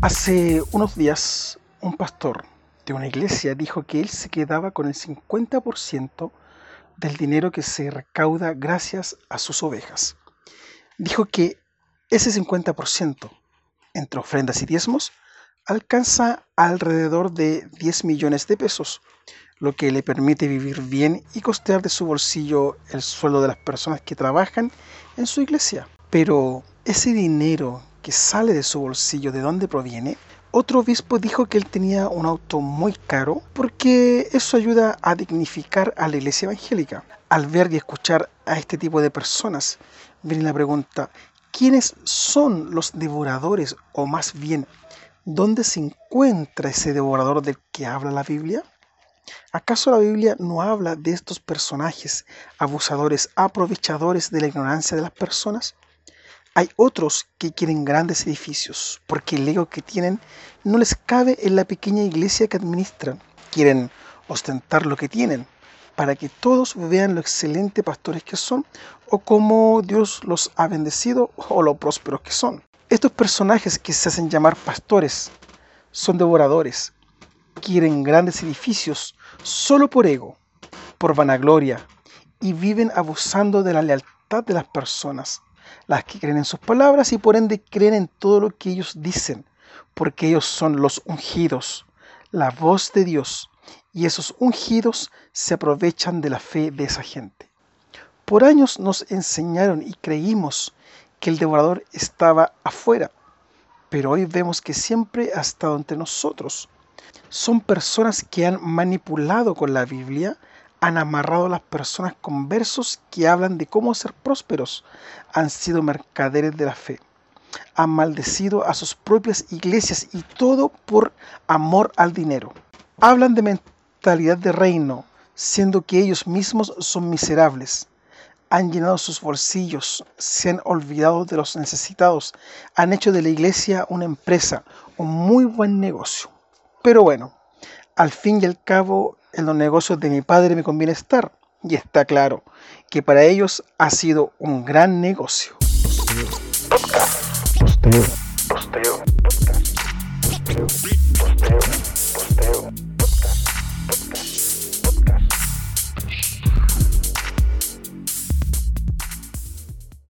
Hace unos días, un pastor de una iglesia dijo que él se quedaba con el 50% del dinero que se recauda gracias a sus ovejas. Dijo que ese 50%, entre ofrendas y diezmos, alcanza alrededor de 10 millones de pesos, lo que le permite vivir bien y costear de su bolsillo el sueldo de las personas que trabajan en su iglesia. Pero ese dinero que sale de su bolsillo, ¿de dónde proviene? Otro obispo dijo que él tenía un auto muy caro porque eso ayuda a dignificar a la iglesia evangélica. Al ver y escuchar a este tipo de personas, viene la pregunta, ¿quiénes son los devoradores o más bien ¿Dónde se encuentra ese devorador del que habla la Biblia? ¿Acaso la Biblia no habla de estos personajes abusadores, aprovechadores de la ignorancia de las personas? Hay otros que quieren grandes edificios porque el ego que tienen no les cabe en la pequeña iglesia que administran. Quieren ostentar lo que tienen para que todos vean lo excelentes pastores que son o cómo Dios los ha bendecido o lo prósperos que son. Estos personajes que se hacen llamar pastores son devoradores, quieren grandes edificios solo por ego, por vanagloria, y viven abusando de la lealtad de las personas, las que creen en sus palabras y por ende creen en todo lo que ellos dicen, porque ellos son los ungidos, la voz de Dios, y esos ungidos se aprovechan de la fe de esa gente. Por años nos enseñaron y creímos que el devorador estaba afuera, pero hoy vemos que siempre ha estado entre nosotros. Son personas que han manipulado con la Biblia, han amarrado a las personas con versos que hablan de cómo ser prósperos, han sido mercaderes de la fe, han maldecido a sus propias iglesias y todo por amor al dinero. Hablan de mentalidad de reino, siendo que ellos mismos son miserables han llenado sus bolsillos, se han olvidado de los necesitados, han hecho de la iglesia una empresa, un muy buen negocio. Pero bueno, al fin y al cabo, en los negocios de mi padre me conviene estar, y está claro que para ellos ha sido un gran negocio.